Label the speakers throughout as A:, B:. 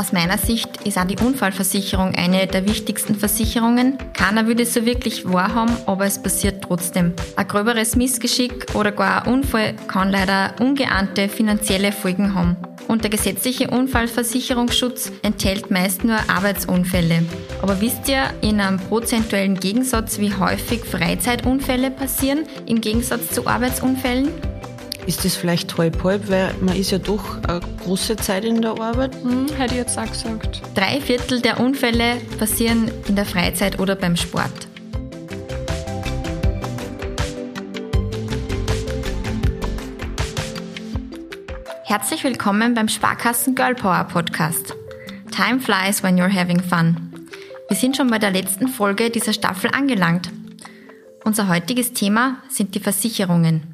A: Aus meiner Sicht ist auch die Unfallversicherung eine der wichtigsten Versicherungen. Keiner würde es so wirklich wahrhaben, aber es passiert trotzdem. Ein gröberes Missgeschick oder gar ein Unfall kann leider ungeahnte finanzielle Folgen haben. Und der gesetzliche Unfallversicherungsschutz enthält meist nur Arbeitsunfälle. Aber wisst ihr in einem prozentuellen Gegensatz, wie häufig Freizeitunfälle passieren im Gegensatz zu Arbeitsunfällen?
B: Ist das vielleicht halb halb, weil man ist ja doch eine große Zeit in der Arbeit?
C: Hm, hätte ich jetzt auch gesagt.
A: Drei Viertel der Unfälle passieren in der Freizeit oder beim Sport. Herzlich willkommen beim Sparkassen Girl Power Podcast. Time flies when you're having fun. Wir sind schon bei der letzten Folge dieser Staffel angelangt. Unser heutiges Thema sind die Versicherungen.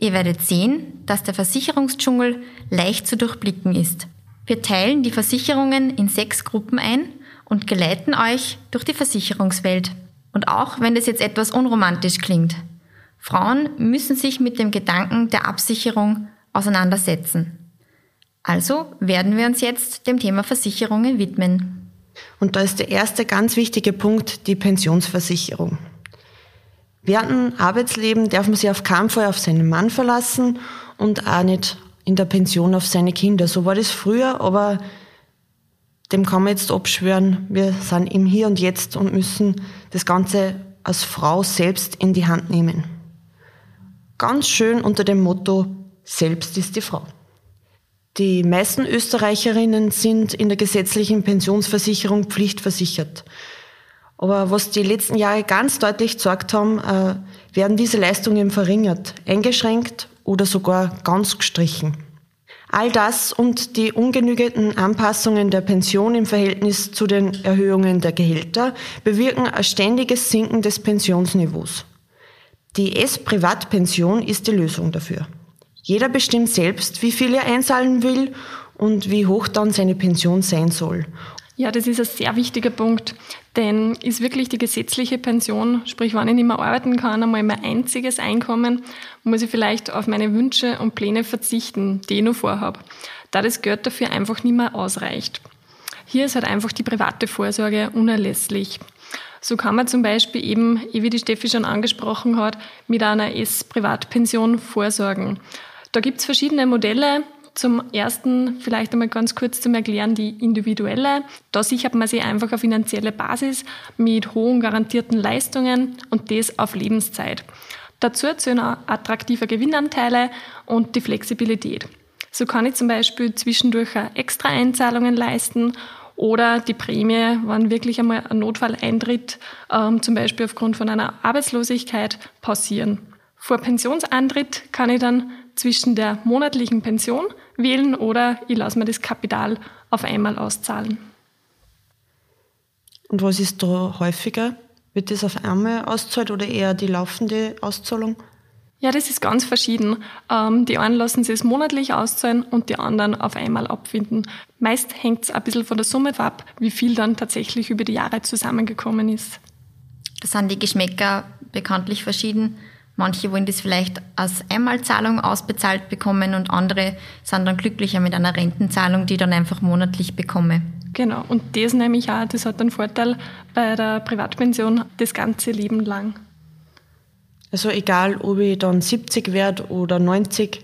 A: Ihr werdet sehen, dass der Versicherungsdschungel leicht zu durchblicken ist. Wir teilen die Versicherungen in sechs Gruppen ein und geleiten euch durch die Versicherungswelt. Und auch wenn das jetzt etwas unromantisch klingt. Frauen müssen sich mit dem Gedanken der Absicherung auseinandersetzen. Also werden wir uns jetzt dem Thema Versicherungen widmen.
B: Und da ist der erste ganz wichtige Punkt die Pensionsversicherung. Während dem Arbeitsleben darf man sich auf keinen Fall auf seinen Mann verlassen und auch nicht in der Pension auf seine Kinder. So war das früher, aber dem kann man jetzt abschwören. Wir sind im Hier und Jetzt und müssen das Ganze als Frau selbst in die Hand nehmen. Ganz schön unter dem Motto, selbst ist die Frau. Die meisten Österreicherinnen sind in der gesetzlichen Pensionsversicherung pflichtversichert. Aber was die letzten Jahre ganz deutlich gezeigt haben, äh, werden diese Leistungen verringert, eingeschränkt oder sogar ganz gestrichen. All das und die ungenügenden Anpassungen der Pension im Verhältnis zu den Erhöhungen der Gehälter bewirken ein ständiges Sinken des Pensionsniveaus. Die S-Privatpension ist die Lösung dafür. Jeder bestimmt selbst, wie viel er einzahlen will und wie hoch dann seine Pension sein soll.
C: Ja, das ist ein sehr wichtiger Punkt, denn ist wirklich die gesetzliche Pension, sprich, wenn ich nicht mehr arbeiten kann, einmal mein einziges Einkommen, muss ich vielleicht auf meine Wünsche und Pläne verzichten, die ich noch vorhabe, da das Geld dafür einfach nicht mehr ausreicht. Hier ist halt einfach die private Vorsorge unerlässlich. So kann man zum Beispiel eben, wie die Steffi schon angesprochen hat, mit einer S-Privatpension vorsorgen. Da gibt's verschiedene Modelle, zum ersten vielleicht einmal ganz kurz zum Erklären die individuelle. Da sichert man sich einfach eine finanzielle Basis mit hohen garantierten Leistungen und das auf Lebenszeit. Dazu zählen auch attraktive Gewinnanteile und die Flexibilität. So kann ich zum Beispiel zwischendurch extra Einzahlungen leisten oder die Prämie, wenn wirklich einmal ein Notfall eintritt, ähm, zum Beispiel aufgrund von einer Arbeitslosigkeit, pausieren. Vor Pensionsantritt kann ich dann zwischen der monatlichen Pension wählen oder ich lasse mir das Kapital auf einmal auszahlen.
B: Und was ist da häufiger? Wird das auf einmal auszahlt oder eher die laufende Auszahlung?
C: Ja, das ist ganz verschieden. Ähm, die einen lassen sich es monatlich auszahlen und die anderen auf einmal abfinden. Meist hängt es ein bisschen von der Summe ab, wie viel dann tatsächlich über die Jahre zusammengekommen ist.
A: Da sind die Geschmäcker bekanntlich verschieden. Manche wollen das vielleicht als Einmalzahlung ausbezahlt bekommen und andere sind dann glücklicher mit einer Rentenzahlung, die ich dann einfach monatlich bekomme.
C: Genau, und das nämlich auch, das hat einen Vorteil bei der Privatpension das ganze Leben lang.
B: Also egal, ob ich dann 70 werde oder 90,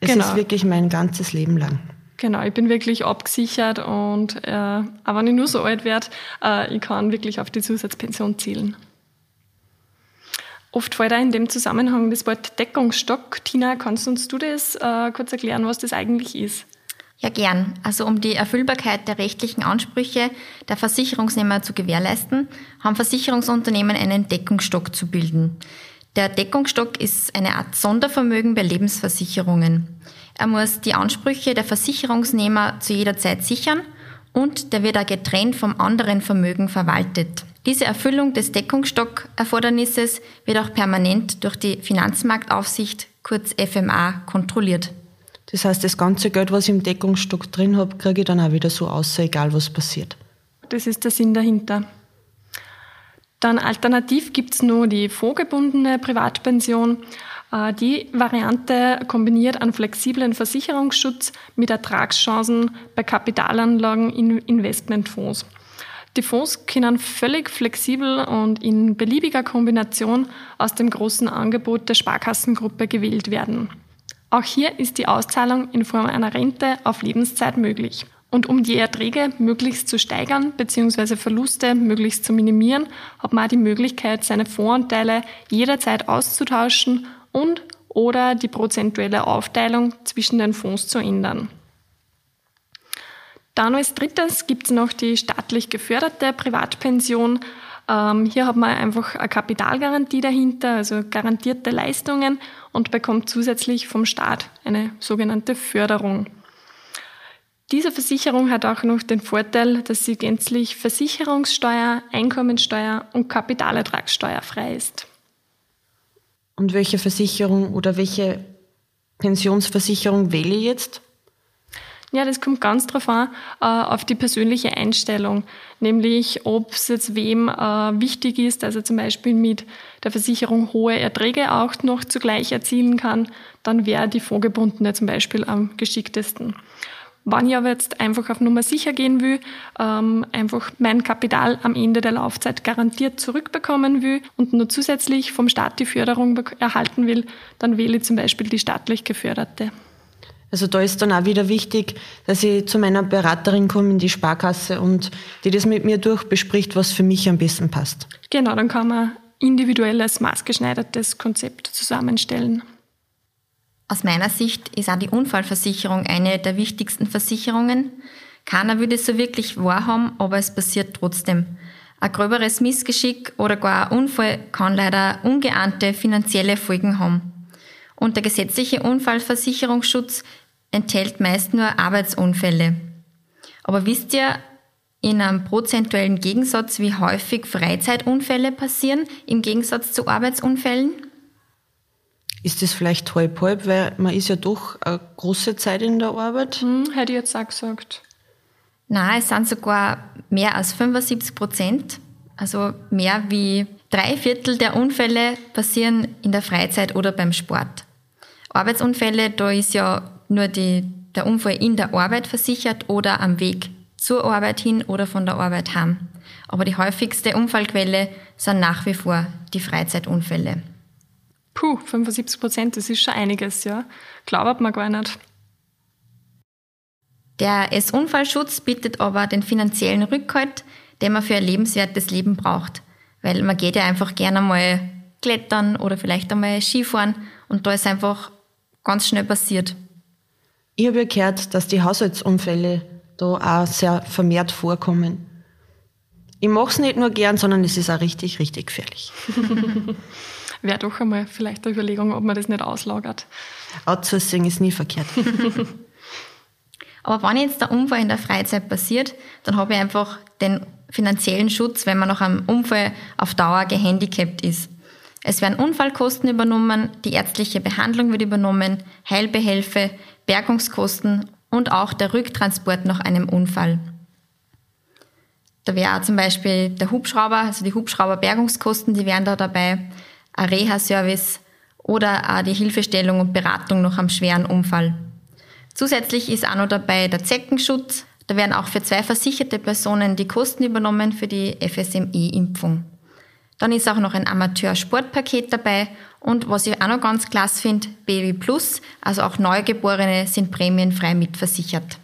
B: es genau. ist wirklich mein ganzes Leben lang.
C: Genau, ich bin wirklich abgesichert und äh, auch wenn ich nur so alt werde, äh, ich kann wirklich auf die Zusatzpension zielen. Oft fällt auch in dem Zusammenhang das Wort Deckungsstock. Tina, kannst uns du das äh, kurz erklären, was das eigentlich ist?
A: Ja, gern. Also um die Erfüllbarkeit der rechtlichen Ansprüche der Versicherungsnehmer zu gewährleisten, haben Versicherungsunternehmen einen Deckungsstock zu bilden. Der Deckungsstock ist eine Art Sondervermögen bei Lebensversicherungen. Er muss die Ansprüche der Versicherungsnehmer zu jeder Zeit sichern und der wird auch getrennt vom anderen Vermögen verwaltet. Diese Erfüllung des Deckungsstockerfordernisses wird auch permanent durch die Finanzmarktaufsicht, kurz FMA, kontrolliert.
B: Das heißt, das ganze Geld, was ich im Deckungsstock drin habe, kriege ich dann auch wieder so aus, egal was passiert.
C: Das ist der Sinn dahinter. Dann alternativ gibt es nur die vorgebundene Privatpension. Äh, die Variante kombiniert einen flexiblen Versicherungsschutz mit Ertragschancen bei Kapitalanlagen in Investmentfonds. Die Fonds können völlig flexibel und in beliebiger Kombination aus dem großen Angebot der Sparkassengruppe gewählt werden. Auch hier ist die Auszahlung in Form einer Rente auf Lebenszeit möglich. Und um die Erträge möglichst zu steigern bzw. Verluste möglichst zu minimieren, hat man die Möglichkeit, seine Voranteile jederzeit auszutauschen und oder die prozentuelle Aufteilung zwischen den Fonds zu ändern. Dann als drittes gibt es noch die staatlich geförderte Privatpension. Ähm, hier hat man einfach eine Kapitalgarantie dahinter, also garantierte Leistungen und bekommt zusätzlich vom Staat eine sogenannte Förderung. Diese Versicherung hat auch noch den Vorteil, dass sie gänzlich Versicherungssteuer, Einkommensteuer und Kapitalertragssteuer frei ist.
B: Und welche Versicherung oder welche Pensionsversicherung wähle ich jetzt?
C: Ja, das kommt ganz drauf an, äh, auf die persönliche Einstellung. Nämlich, ob es jetzt wem äh, wichtig ist, dass er zum Beispiel mit der Versicherung hohe Erträge auch noch zugleich erzielen kann, dann wäre die vorgebundene zum Beispiel am geschicktesten. Wenn ich aber jetzt einfach auf Nummer sicher gehen will, ähm, einfach mein Kapital am Ende der Laufzeit garantiert zurückbekommen will und nur zusätzlich vom Staat die Förderung erhalten will, dann wähle ich zum Beispiel die staatlich geförderte.
B: Also da ist dann auch wieder wichtig, dass ich zu meiner Beraterin komme in die Sparkasse und die das mit mir durchbespricht, was für mich am besten passt.
C: Genau, dann kann man individuelles, maßgeschneidertes Konzept zusammenstellen.
A: Aus meiner Sicht ist auch die Unfallversicherung eine der wichtigsten Versicherungen. Keiner würde es so wirklich wahrhaben, aber es passiert trotzdem. Ein gröberes Missgeschick oder gar ein Unfall kann leider ungeahnte finanzielle Folgen haben. Und der gesetzliche Unfallversicherungsschutz enthält meist nur Arbeitsunfälle. Aber wisst ihr in einem prozentuellen Gegensatz, wie häufig Freizeitunfälle passieren im Gegensatz zu Arbeitsunfällen?
B: Ist das vielleicht halb halb, weil man ist ja doch eine große Zeit in der Arbeit?
C: Hm, hätte ich jetzt auch gesagt.
A: Nein, es sind sogar mehr als 75 Prozent. Also mehr wie drei Viertel der Unfälle passieren in der Freizeit oder beim Sport. Arbeitsunfälle, da ist ja nur die, der Unfall in der Arbeit versichert oder am Weg zur Arbeit hin oder von der Arbeit heim. Aber die häufigste Unfallquelle sind nach wie vor die Freizeitunfälle.
C: Puh, 75 Prozent, das ist schon einiges, ja. Glaubt man gar nicht.
A: Der S-Unfallschutz bietet aber den finanziellen Rückhalt, den man für ein lebenswertes Leben braucht. Weil man geht ja einfach gerne mal klettern oder vielleicht einmal Skifahren und da ist einfach ganz schnell passiert.
B: Ich habe ja gehört, dass die Haushaltsunfälle da auch sehr vermehrt vorkommen. Ich mache es nicht nur gern, sondern es ist auch richtig, richtig gefährlich.
C: wäre doch einmal vielleicht eine Überlegung, ob man das nicht auslagert.
B: Outsourcing ist nie verkehrt.
A: Aber wenn jetzt der Unfall in der Freizeit passiert, dann habe ich einfach den finanziellen Schutz, wenn man nach einem Unfall auf Dauer gehandicapt ist. Es werden Unfallkosten übernommen, die ärztliche Behandlung wird übernommen, Heilbehelfe, Bergungskosten und auch der Rücktransport nach einem Unfall. Da wäre zum Beispiel der Hubschrauber, also die Hubschrauberbergungskosten, die wären da dabei ein Reha-Service oder auch die Hilfestellung und Beratung nach einem schweren Unfall. Zusätzlich ist auch noch dabei der Zeckenschutz. Da werden auch für zwei versicherte Personen die Kosten übernommen für die FSME-Impfung. Dann ist auch noch ein Amateur-Sportpaket dabei und was ich auch noch ganz klasse finde, Baby Plus, also auch Neugeborene sind prämienfrei mitversichert.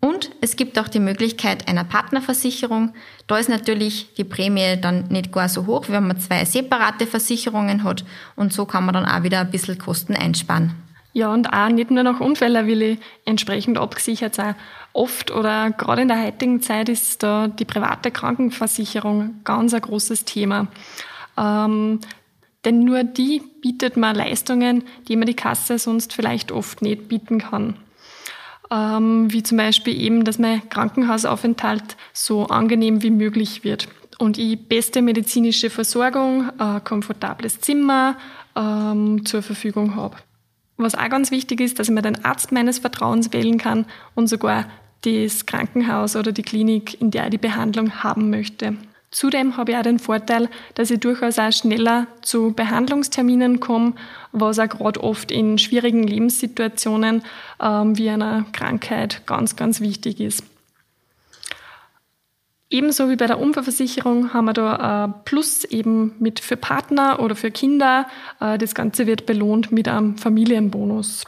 A: Und es gibt auch die Möglichkeit einer Partnerversicherung. Da ist natürlich die Prämie dann nicht gar so hoch, wenn man zwei separate Versicherungen hat. Und so kann man dann auch wieder ein bisschen Kosten einsparen.
C: Ja, und auch nicht nur nach Unfällen will ich entsprechend abgesichert sein. Oft oder gerade in der heutigen Zeit ist da die private Krankenversicherung ganz ein großes Thema. Ähm, denn nur die bietet man Leistungen, die man die Kasse sonst vielleicht oft nicht bieten kann ähm, wie zum Beispiel eben, dass mein Krankenhausaufenthalt so angenehm wie möglich wird und ich beste medizinische Versorgung, äh, komfortables Zimmer ähm, zur Verfügung habe. Was auch ganz wichtig ist, dass ich mir den Arzt meines Vertrauens wählen kann und sogar das Krankenhaus oder die Klinik, in der ich die Behandlung haben möchte. Zudem habe ich auch den Vorteil, dass ich durchaus auch schneller zu Behandlungsterminen komme, was auch gerade oft in schwierigen Lebenssituationen ähm, wie einer Krankheit ganz, ganz wichtig ist. Ebenso wie bei der Unfallversicherung haben wir da ein Plus eben mit für Partner oder für Kinder. Äh, das Ganze wird belohnt mit einem Familienbonus.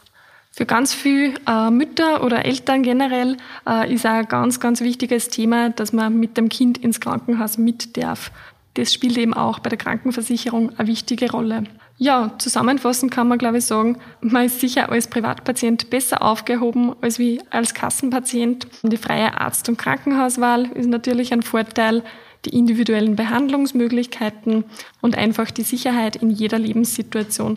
C: Für ganz viele äh, Mütter oder Eltern generell äh, ist ein ganz, ganz wichtiges Thema, dass man mit dem Kind ins Krankenhaus mit darf. Das spielt eben auch bei der Krankenversicherung eine wichtige Rolle. Ja, zusammenfassend kann man, glaube ich, sagen, man ist sicher als Privatpatient besser aufgehoben als wie als Kassenpatient. Die freie Arzt- und Krankenhauswahl ist natürlich ein Vorteil, die individuellen Behandlungsmöglichkeiten und einfach die Sicherheit in jeder Lebenssituation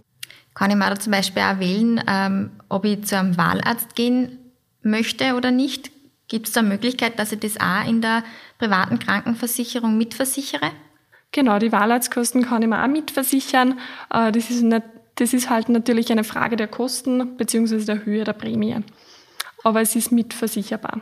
A: kann ich mir da zum Beispiel auch wählen, ähm, ob ich zu einem Wahlarzt gehen möchte oder nicht. Gibt es da Möglichkeit, dass ich das auch in der privaten Krankenversicherung mitversichere?
C: Genau, die Wahlarztkosten kann ich mir auch mitversichern. Äh, das ist, nicht, das ist halt natürlich eine Frage der Kosten bzw. der Höhe der Prämie. Aber es ist mitversicherbar.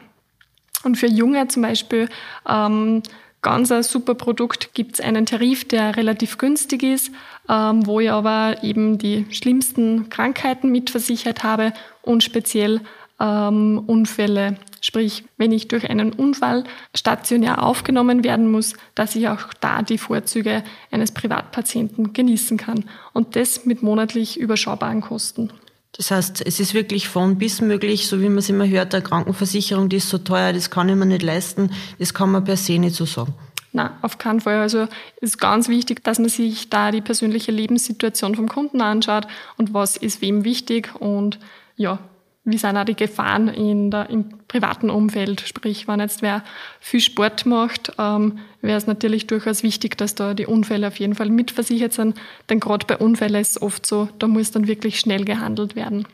C: Und für Junge zum Beispiel ähm, ganz ein super Produkt gibt es einen Tarif, der relativ günstig ist, ähm, wo ich aber eben die schlimmsten Krankheiten mitversichert habe und speziell ähm, Unfälle. Sprich, wenn ich durch einen Unfall stationär aufgenommen werden muss, dass ich auch da die Vorzüge eines Privatpatienten genießen kann. Und das mit monatlich überschaubaren Kosten.
B: Das heißt, es ist wirklich von bis möglich, so wie man es immer hört, der Krankenversicherung, die ist so teuer, das kann ich mir nicht leisten, das kann man per se nicht so sagen.
C: Na, auf keinen Fall. Also es ist ganz wichtig, dass man sich da die persönliche Lebenssituation vom Kunden anschaut und was ist wem wichtig und ja, wie sind auch die Gefahren in der, im privaten Umfeld. Sprich, wenn jetzt wer viel Sport macht, ähm, wäre es natürlich durchaus wichtig, dass da die Unfälle auf jeden Fall mitversichert sind. Denn gerade bei Unfällen ist es oft so, da muss dann wirklich schnell gehandelt werden.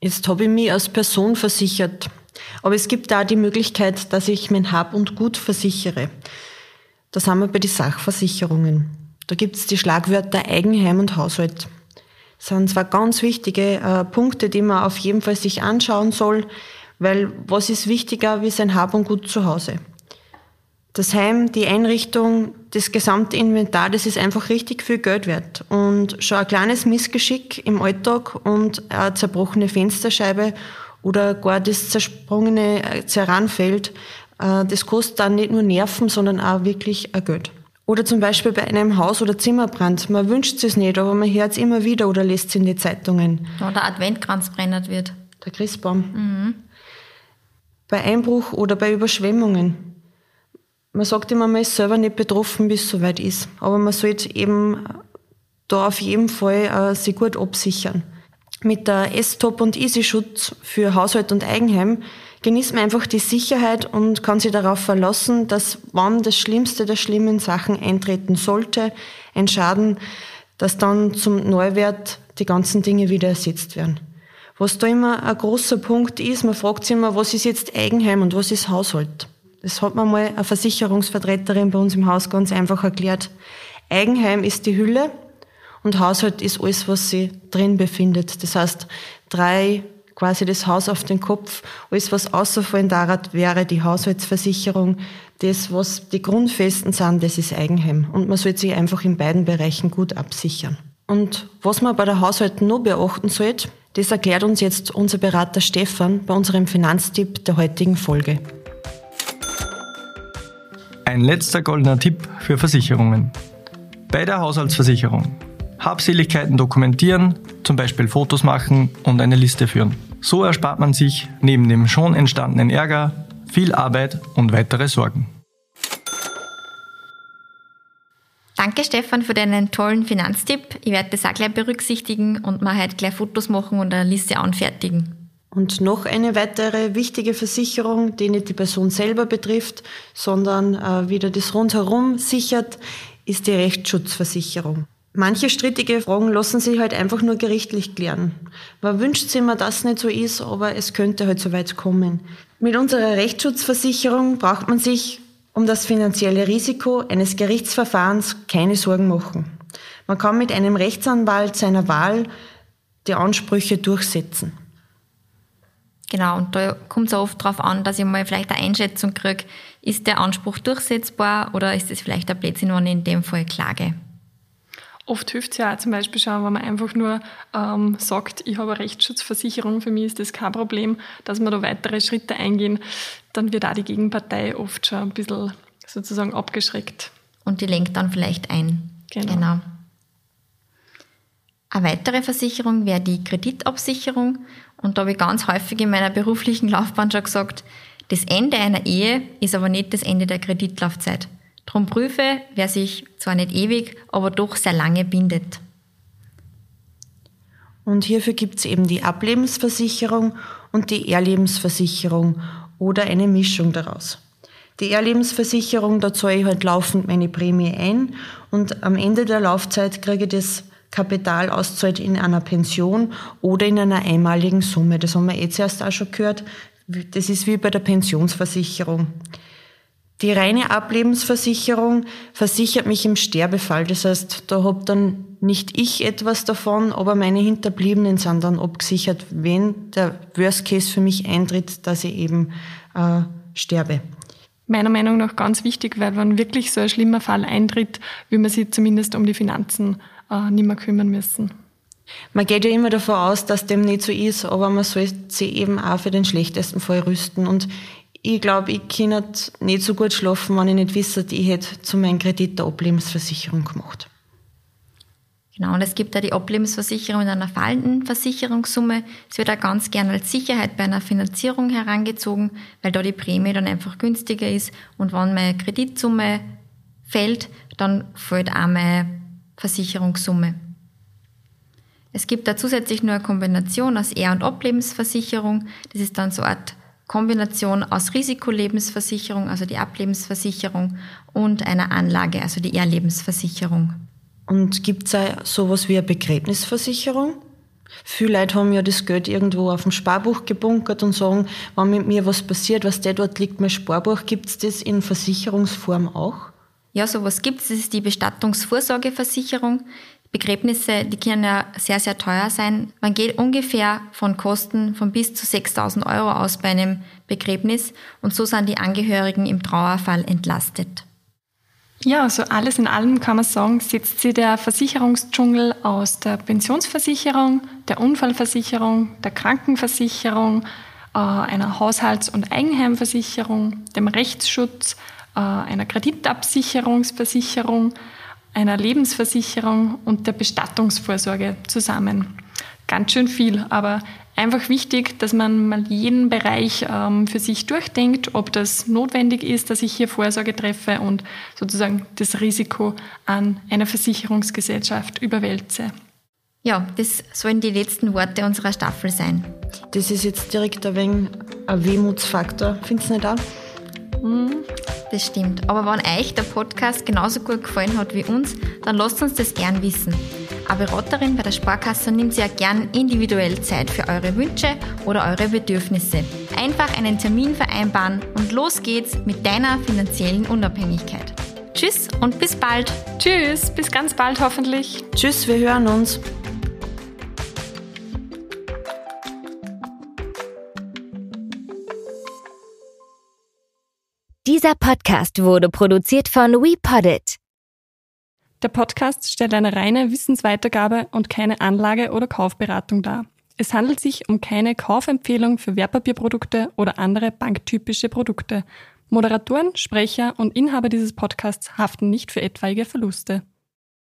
B: Jetzt habe ich mich als Person versichert. Aber es gibt da die Möglichkeit, dass ich mein Hab und Gut versichere. Da sind wir bei den Sachversicherungen. Da gibt es die Schlagwörter Eigenheim und Haushalt. Sind zwei ganz wichtige äh, Punkte, die man auf jeden Fall sich anschauen soll, weil was ist wichtiger wie sein Hab und Gut zu Hause? Das Heim, die Einrichtung, das gesamte Inventar, das ist einfach richtig viel Geld wert. Und schon ein kleines Missgeschick im Alltag und eine zerbrochene Fensterscheibe oder gar das zersprungene äh, Zerranfeld, äh, das kostet dann nicht nur Nerven, sondern auch wirklich Geld. Oder zum Beispiel bei einem Haus- oder Zimmerbrand. Man wünscht es nicht, aber man hört es immer wieder oder liest es in die Zeitungen.
A: Oder Adventkranz brennert wird.
B: Der Christbaum. Mhm. Bei Einbruch oder bei Überschwemmungen. Man sagt immer, man ist selber nicht betroffen, bis es soweit ist. Aber man sollte eben da auf jeden Fall äh, sich gut absichern. Mit der S-Top und Easy-Schutz für Haushalt und Eigenheim genießt man einfach die Sicherheit und kann sich darauf verlassen, dass wann das Schlimmste der schlimmen Sachen eintreten sollte, ein Schaden, dass dann zum Neuwert die ganzen Dinge wieder ersetzt werden. Was da immer ein großer Punkt ist, man fragt sich immer, was ist jetzt Eigenheim und was ist Haushalt? Das hat mir mal eine Versicherungsvertreterin bei uns im Haus ganz einfach erklärt. Eigenheim ist die Hülle und Haushalt ist alles, was sie drin befindet. Das heißt, drei quasi das Haus auf den Kopf. Alles, was außerfallen darat, wäre die Haushaltsversicherung. Das, was die Grundfesten sind, das ist Eigenheim. Und man sollte sich einfach in beiden Bereichen gut absichern. Und was man bei der Haushalt nur beachten sollte, das erklärt uns jetzt unser Berater Stefan bei unserem Finanztipp der heutigen Folge.
D: Ein letzter goldener Tipp für Versicherungen. Bei der Haushaltsversicherung. Habseligkeiten dokumentieren, zum Beispiel Fotos machen und eine Liste führen. So erspart man sich neben dem schon entstandenen Ärger viel Arbeit und weitere Sorgen.
A: Danke Stefan für deinen tollen Finanztipp. Ich werde das auch gleich berücksichtigen und mal halt gleich Fotos machen und eine Liste anfertigen.
B: Und noch eine weitere wichtige Versicherung, die nicht die Person selber betrifft, sondern äh, wieder das rundherum sichert, ist die Rechtsschutzversicherung. Manche strittige Fragen lassen sich halt einfach nur gerichtlich klären. Man wünscht sich immer, dass es nicht so ist, aber es könnte halt so weit kommen. Mit unserer Rechtsschutzversicherung braucht man sich um das finanzielle Risiko eines Gerichtsverfahrens keine Sorgen machen. Man kann mit einem Rechtsanwalt seiner Wahl die Ansprüche durchsetzen.
A: Genau, und da kommt es oft darauf an, dass ich mal vielleicht eine Einschätzung kriege, ist der Anspruch durchsetzbar oder ist es vielleicht ein Blödsinn, wenn ich in dem Fall klage?
C: Oft hilft es ja auch zum Beispiel schon, wenn man einfach nur ähm, sagt, ich habe eine Rechtsschutzversicherung, für mich ist das kein Problem, dass wir da weitere Schritte eingehen, dann wird auch die Gegenpartei oft schon ein bisschen sozusagen abgeschreckt.
A: Und die lenkt dann vielleicht ein.
C: Genau.
A: genau. Eine weitere Versicherung wäre die Kreditabsicherung. Und da habe ich ganz häufig in meiner beruflichen Laufbahn schon gesagt, das Ende einer Ehe ist aber nicht das Ende der Kreditlaufzeit. Drum prüfe, wer sich zwar nicht ewig, aber doch sehr lange bindet.
B: Und hierfür gibt es eben die Ablebensversicherung und die Erlebensversicherung oder eine Mischung daraus. Die Erlebensversicherung, da zahle ich halt laufend meine Prämie ein und am Ende der Laufzeit kriege ich das Kapital auszahlt in einer Pension oder in einer einmaligen Summe. Das haben wir eh zuerst auch schon gehört. Das ist wie bei der Pensionsversicherung. Die reine Ablebensversicherung versichert mich im Sterbefall. Das heißt, da hab dann nicht ich etwas davon, aber meine Hinterbliebenen sind dann abgesichert, wenn der Worst Case für mich eintritt, dass ich eben äh, sterbe.
C: Meiner Meinung nach ganz wichtig, weil wenn wirklich so ein schlimmer Fall eintritt, will man sich zumindest um die Finanzen äh, nicht mehr kümmern müssen.
B: Man geht ja immer davon aus, dass dem nicht so ist, aber man soll sich eben auch für den schlechtesten Fall rüsten. Und ich glaube, ich kann nicht so gut schlafen, wenn ich nicht wisse, ich hätte zu meinem Kredit eine Ablebensversicherung gemacht.
A: Genau, und es gibt da die Ablebensversicherung mit einer fallenden Versicherungssumme. Es wird auch ganz gerne als Sicherheit bei einer Finanzierung herangezogen, weil da die Prämie dann einfach günstiger ist. Und wenn meine Kreditsumme fällt, dann fällt auch meine Versicherungssumme. Es gibt da zusätzlich nur eine Kombination aus Er- und Ablebensversicherung. Das ist dann so eine Art Kombination aus Risikolebensversicherung, also die Ablebensversicherung, und einer Anlage, also die Erlebensversicherung.
B: Und gibt es auch sowas wie eine Begräbnisversicherung? Viele Leute haben ja das Geld irgendwo auf dem Sparbuch gebunkert und sagen, wenn mit mir was passiert, was der dort liegt, mein Sparbuch, gibt es das in Versicherungsform auch?
A: Ja, sowas gibt es. Das ist die Bestattungsvorsorgeversicherung. Begräbnisse, die können ja sehr, sehr teuer sein. Man geht ungefähr von Kosten von bis zu 6000 Euro aus bei einem Begräbnis und so sind die Angehörigen im Trauerfall entlastet.
C: Ja, also alles in allem kann man sagen, setzt sich der Versicherungsdschungel aus der Pensionsversicherung, der Unfallversicherung, der Krankenversicherung, äh, einer Haushalts- und Eigenheimversicherung, dem Rechtsschutz, äh, einer Kreditabsicherungsversicherung, einer Lebensversicherung und der Bestattungsvorsorge zusammen. Ganz schön viel, aber einfach wichtig, dass man mal jeden Bereich ähm, für sich durchdenkt, ob das notwendig ist, dass ich hier Vorsorge treffe und sozusagen das Risiko an einer Versicherungsgesellschaft überwälze.
A: Ja, das sollen die letzten Worte unserer Staffel sein.
B: Das ist jetzt direkt ein wenig ein Wehmutsfaktor, findest du nicht auch?
A: Mhm. Das stimmt. Aber wenn euch der Podcast genauso gut gefallen hat wie uns, dann lasst uns das gern wissen. Eine Beraterin bei der Sparkasse nimmt sich ja gern individuell Zeit für eure Wünsche oder eure Bedürfnisse. Einfach einen Termin vereinbaren und los geht's mit deiner finanziellen Unabhängigkeit. Tschüss und bis bald.
C: Tschüss, bis ganz bald hoffentlich.
B: Tschüss, wir hören uns.
E: Dieser Podcast wurde produziert von WePoddit.
C: Der Podcast stellt eine reine Wissensweitergabe und keine Anlage- oder Kaufberatung dar. Es handelt sich um keine Kaufempfehlung für Wertpapierprodukte oder andere banktypische Produkte. Moderatoren, Sprecher und Inhaber dieses Podcasts haften nicht für etwaige Verluste.